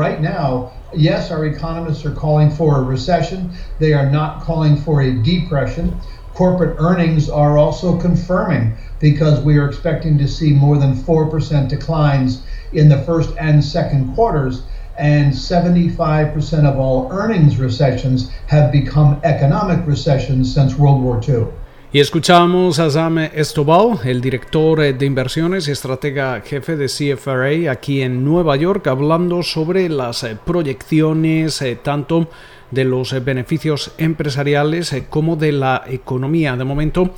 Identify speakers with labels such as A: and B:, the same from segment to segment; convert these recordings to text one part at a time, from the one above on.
A: right now, yes, our economists are calling for a recession. They are not calling for a depression. Corporate earnings are also confirming because we are expecting to see more than 4% declines in the first and second quarters. And 75% of all earnings recessions have become economic recessions since World War II.
B: Y escuchamos a Sam Estobal, el director de inversiones y estratega jefe de CFRA aquí en Nueva York, hablando sobre las eh, proyecciones eh, tanto de los eh, beneficios empresariales como de la economía. De momento,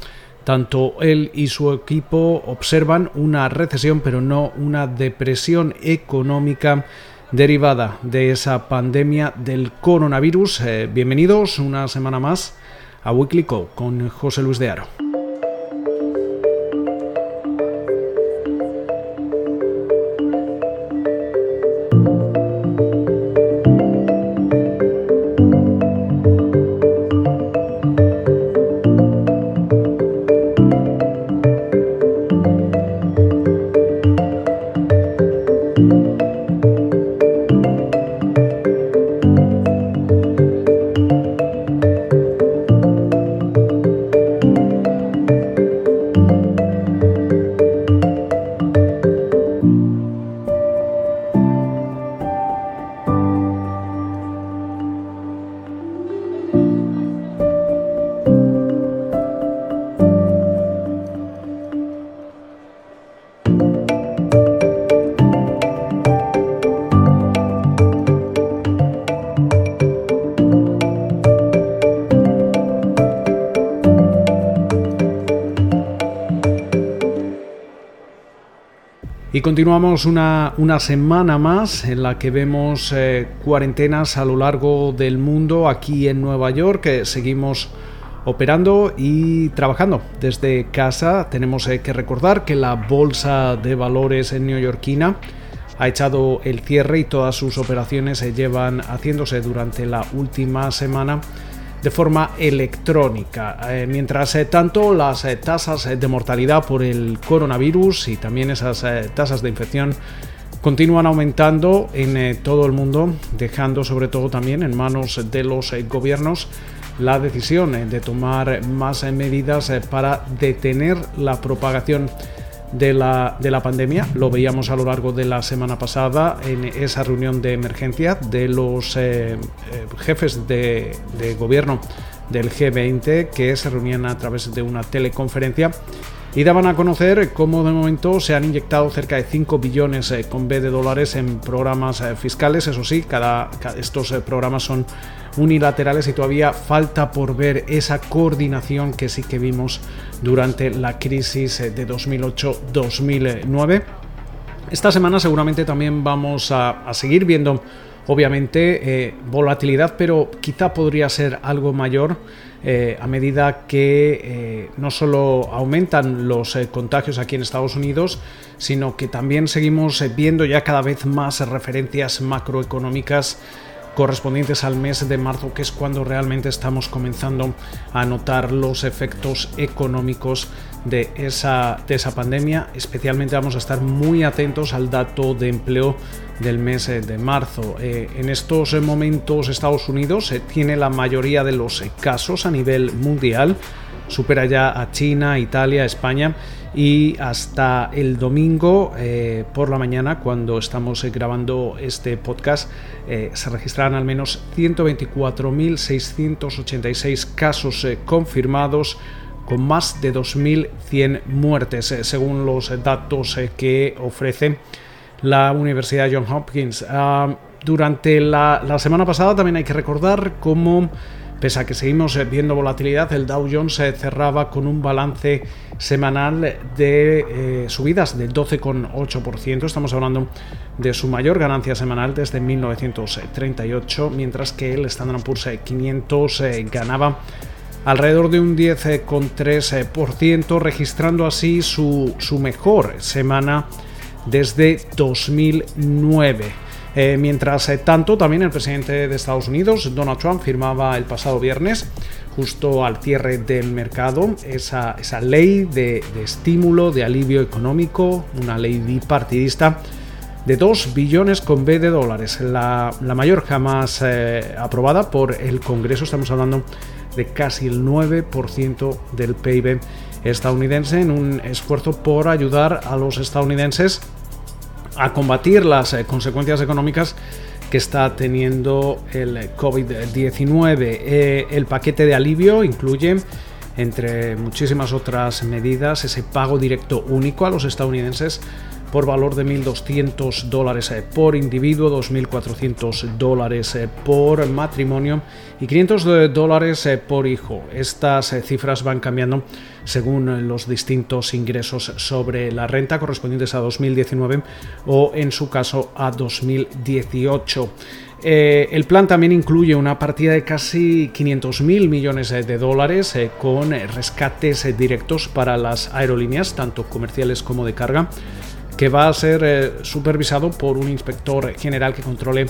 B: tanto él y su equipo observan una recesión, pero no una depresión económica derivada de esa pandemia del coronavirus. bienvenidos una semana más a Weekly Co con José Luis de Aro. Y continuamos una, una, semana más en la que vemos eh, cuarentenas a lo largo del mundo. Aquí en Nueva York que seguimos operando y trabajando desde casa. Tenemos eh, que recordar que la bolsa de valores en neoyorquina ha echado el cierre y todas sus operaciones se llevan haciéndose durante la última semana de forma electrónica. Eh, mientras eh, tanto, las eh, tasas de mortalidad por el coronavirus y también esas tasas de infección continúan aumentando en todo el mundo, dejando sobre todo también en manos de los gobiernos la decisión de tomar más medidas para detener la propagación de la, de la pandemia. Lo veíamos a lo largo de la semana pasada en esa reunión de emergencia de los eh, eh, jefes de, de gobierno del G20 que se reunían a través de una teleconferencia y daban a conocer cómo de momento se han inyectado cerca de 5 billones eh, con B de dólares en programas fiscales. Eso sí, estos programas son unilaterales y todavía falta por ver esa coordinación que sí que vimos durante la crisis eh, de 2008-2009. Esta semana seguramente también vamos a, seguir viendo obviamente eh, volatilidad, pero quizá podría ser algo mayor eh, a medida que no solo aumentan los contagios aquí en Estados Unidos, sino que también seguimos viendo ya cada vez más referencias macroeconómicas correspondientes al mes de marzo, que es cuando realmente estamos comenzando a notar los efectos económicos de esa, de esa pandemia. Especialmente vamos a estar muy atentos al dato de empleo del mes eh, de marzo. Eh, en estos momentos Estados Unidos eh, tiene la mayoría de los casos a nivel mundial, supera ya a China, Italia, España y hasta el domingo por la mañana cuando estamos grabando este podcast se registrarán al menos 124.686 casos confirmados con más de 2.100 muertes según los datos que ofrece la Universidad Johns Hopkins. Ah, durante la, semana pasada también hay que recordar cómo Pese a que seguimos eh, viendo volatilidad, el Dow Jones cerraba con un balance semanal de eh, subidas del 12,8%. Estamos hablando de su mayor ganancia semanal desde 1938, mientras que el Standard Poor's 500 eh, ganaba alrededor de un 10,3%, registrando así su, su mejor semana desde 2009. Eh, mientras eh, tanto, también el presidente de Estados Unidos, Donald Trump, firmaba el pasado viernes, justo al cierre del mercado, esa, ley de, estímulo, de alivio económico, una ley bipartidista de 2 billones con B de dólares, la, mayor jamás aprobada por el Congreso. Estamos hablando de casi el 9% del PIB estadounidense en un esfuerzo por ayudar a los estadounidenses a combatir las eh, consecuencias económicas que está teniendo el COVID-19. Eh, el paquete de alivio incluye, entre muchísimas otras medidas, ese pago directo único a los estadounidenses por valor de 1.200 dólares eh, por individuo, 2.400 dólares eh, por matrimonio y 500 dólares eh, por hijo. Estas cifras van cambiando según los distintos ingresos sobre la renta correspondientes a 2019 o en su caso a 2018. el plan también incluye una partida de casi 500.000 millones de dólares con rescates directos para las aerolíneas, tanto comerciales como de carga que va a ser eh, supervisado por un inspector general que controle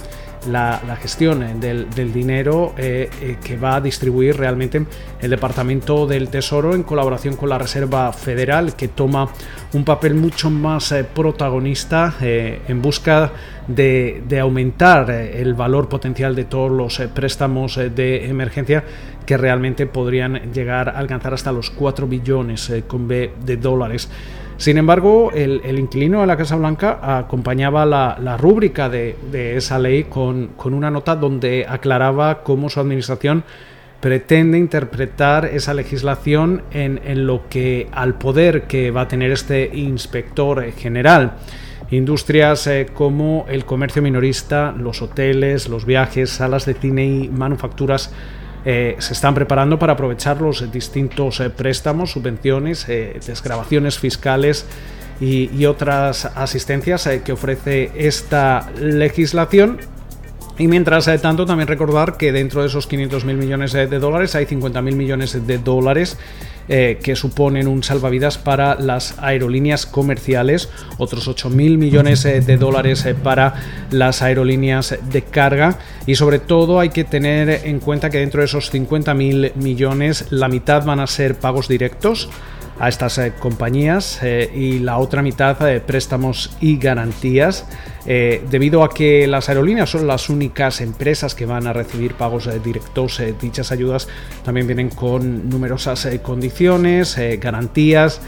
B: la, gestión del, dinero eh, eh, que va a distribuir realmente el Departamento del Tesoro en colaboración con la Reserva Federal, que toma un papel mucho más protagonista en busca de, aumentar el valor potencial de todos los préstamos de emergencia que realmente podrían llegar a alcanzar hasta los 4 billones con B de dólares. Sin embargo, el, inquilino de la Casa Blanca acompañaba la, rúbrica de, esa ley con, una nota donde aclaraba cómo su administración pretende interpretar esa legislación en, lo que al poder que va a tener este inspector general. Industrias eh, como el comercio minorista, los hoteles, los viajes, salas de cine y manufacturas eh, se están preparando para aprovechar los distintos eh, préstamos, subvenciones, eh, desgrabaciones fiscales y, otras asistencias que ofrece esta legislación. Y mientras tanto, también recordar que dentro de esos 500 mil millones de dólares hay 50 mil millones de dólares eh, que suponen un salvavidas para las aerolíneas comerciales, otros 8 mil millones eh, de dólares eh, para las aerolíneas de carga. Y sobre todo hay que tener en cuenta que dentro de esos 50 mil millones la mitad van a ser pagos directos a estas eh, compañías eh, y la otra mitad de préstamos y garantías. Eh, debido a que las aerolíneas son las únicas empresas que van a recibir pagos directos, dichas ayudas también vienen con numerosas condiciones, garantías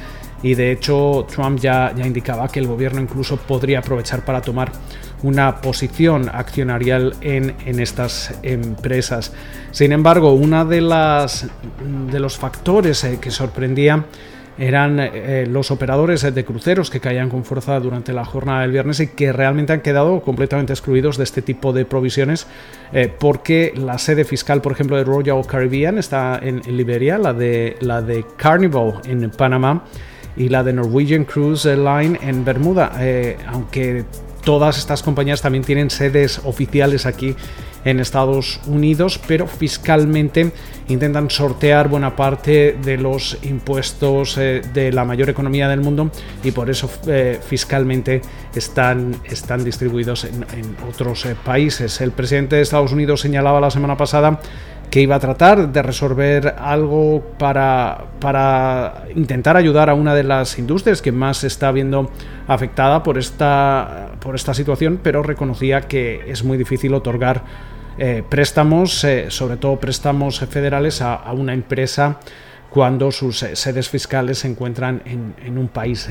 B: y de hecho Trump ya, ya indicaba que el gobierno incluso podría aprovechar para tomar una posición accionarial en, en, estas empresas. Sin embargo, una de de los factores que sorprendía eran eh, los operadores de cruceros que caían con fuerza durante la jornada del viernes y que realmente han quedado completamente excluidos de este tipo de provisiones eh, porque la sede fiscal, por ejemplo, de Royal Caribbean está en, Liberia, la de, la de Carnival en Panamá y la de Norwegian Cruise Line en Bermuda, eh, aunque todas estas compañías también tienen sedes oficiales aquí en Estados Unidos, pero fiscalmente intentan sortear buena parte de los impuestos eh, de la mayor economía del mundo y por eso eh, fiscalmente están, están distribuidos en, otros eh, países. El presidente de Estados Unidos señalaba la semana pasada que iba a tratar de resolver algo para, para intentar ayudar a una de las industrias que más está viendo afectada por esta, por esta situación, pero reconocía que es muy difícil otorgar eh, préstamos, eh, sobre todo préstamos federales a, una empresa cuando sus eh, sedes fiscales se encuentran en, un país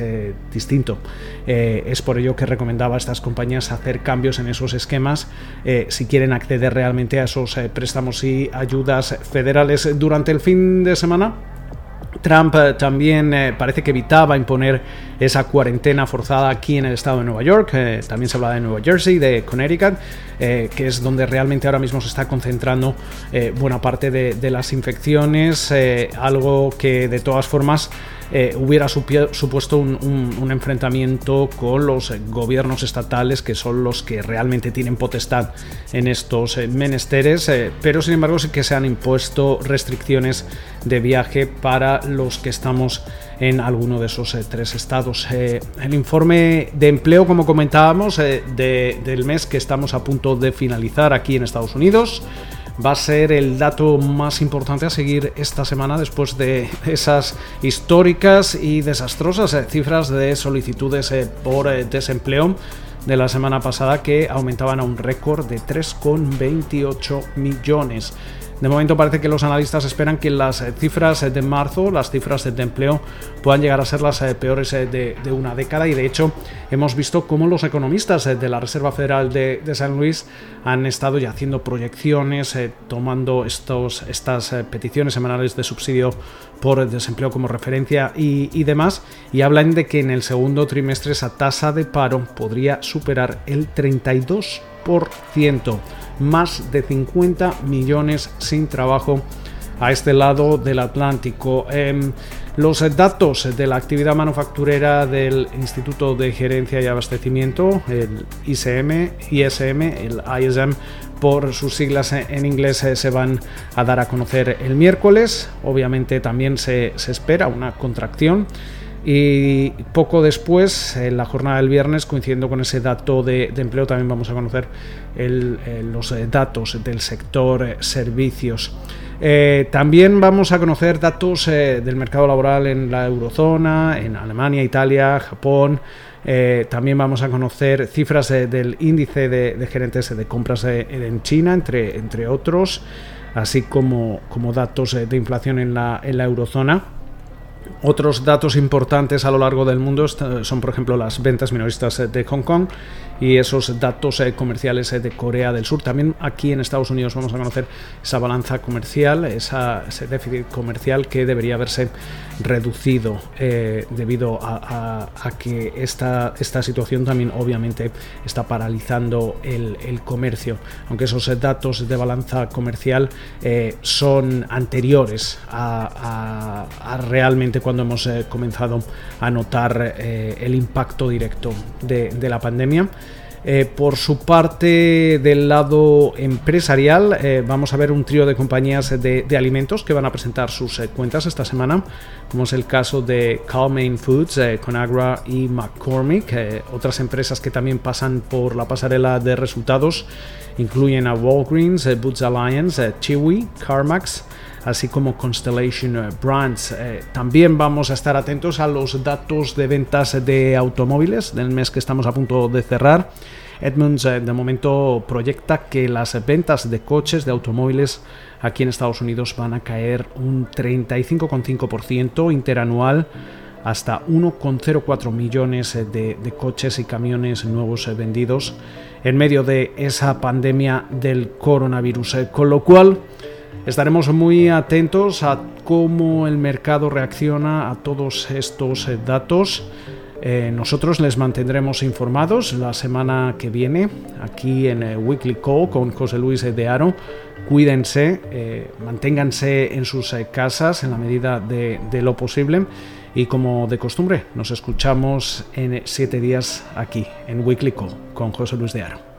B: distinto. es por ello que recomendaba a estas compañías hacer cambios en esos esquemas si quieren acceder realmente a esos préstamos y ayudas federales durante el fin de semana Trump eh, también eh, parece que evitaba imponer esa cuarentena forzada aquí en el estado de Nueva York. Eh, también se habla de Nueva Jersey, de Connecticut, que es donde realmente ahora mismo se está concentrando buena parte de las infecciones. algo que de todas formas eh, hubiera supuesto un, enfrentamiento con los gobiernos estatales que son los que realmente tienen potestad en estos eh, menesteres, eh, pero sin embargo sí que se han impuesto restricciones de viaje para los que estamos en alguno de esos tres estados. el informe de empleo, como comentábamos, del mes que estamos a punto de finalizar aquí en Estados Unidos, va a ser el dato más importante a seguir esta semana después de esas históricas y desastrosas eh, cifras de solicitudes eh, por eh, desempleo de la semana pasada que aumentaban a un récord de 3,28 millones. De momento parece que los analistas esperan que las eh, cifras de marzo, las cifras de empleo, puedan llegar a ser las eh, peores eh, de, una década. Y de hecho hemos visto cómo los economistas de la Reserva Federal de, San Luis han estado ya haciendo proyecciones, tomando estos, estas peticiones semanales de subsidio por desempleo como referencia y, y demás, y hablan de que en el segundo trimestre esa tasa de paro podría superar el 32% más de 50 millones sin trabajo a este lado del Atlántico. Em, los datos de la actividad manufacturera del Instituto de Gerencia y Abastecimiento, el ICM, ISM, el ISM, por sus siglas en inglés, eh, se van a dar a conocer el miércoles. Obviamente también se, se espera una contracción y poco después, en la jornada del viernes, coincidiendo con ese dato de, empleo, también vamos a conocer los eh, datos del sector eh, servicios. Eh, también vamos a conocer datos del mercado laboral en la eurozona, en Alemania, Italia, Japón. también vamos a conocer cifras del índice de, gerentes de compras en China, entre, entre otros, así como, como datos de inflación en la, en la eurozona. Otros datos importantes a lo largo del mundo son, por ejemplo, las ventas minoristas eh, de Hong Kong y esos datos eh, comerciales eh, de Corea del Sur. También aquí en Estados Unidos vamos a conocer esa balanza comercial, ese déficit comercial que debería haberse reducido debido a, que esta, esta situación también obviamente está paralizando el, comercio. Aunque esos datos de balanza comercial son anteriores a realmente cuando hemos eh, comenzado a notar eh, el impacto directo de, la pandemia. Eh, por su parte, del lado empresarial, vamos a ver un trío de compañías de, alimentos que van a presentar sus cuentas esta semana, como es el caso de Calmain Foods, Conagra y McCormick. otras empresas que también pasan por la pasarela de resultados incluyen a Walgreens, Boots Alliance, Chewy, CarMax, así como Constellation eh, Brands. Eh, también vamos a estar atentos a los datos de ventas de automóviles del mes que estamos a punto de cerrar. Edmunds eh, de momento proyecta que las ventas de coches, de automóviles aquí en Estados Unidos van a caer un 35,5% interanual hasta 1,04 millones de, de, coches y camiones nuevos vendidos en medio de esa pandemia del coronavirus. Con lo cual, Estaremos muy atentos a cómo el mercado reacciona a todos estos eh, datos. Eh, nosotros les mantendremos informados la semana que viene aquí en eh, Weekly Call con José Luis de Aro. Cuídense, manténganse en sus casas en la medida de, de, lo posible y como de costumbre nos escuchamos en siete días aquí en Weekly Call con José Luis de Aro.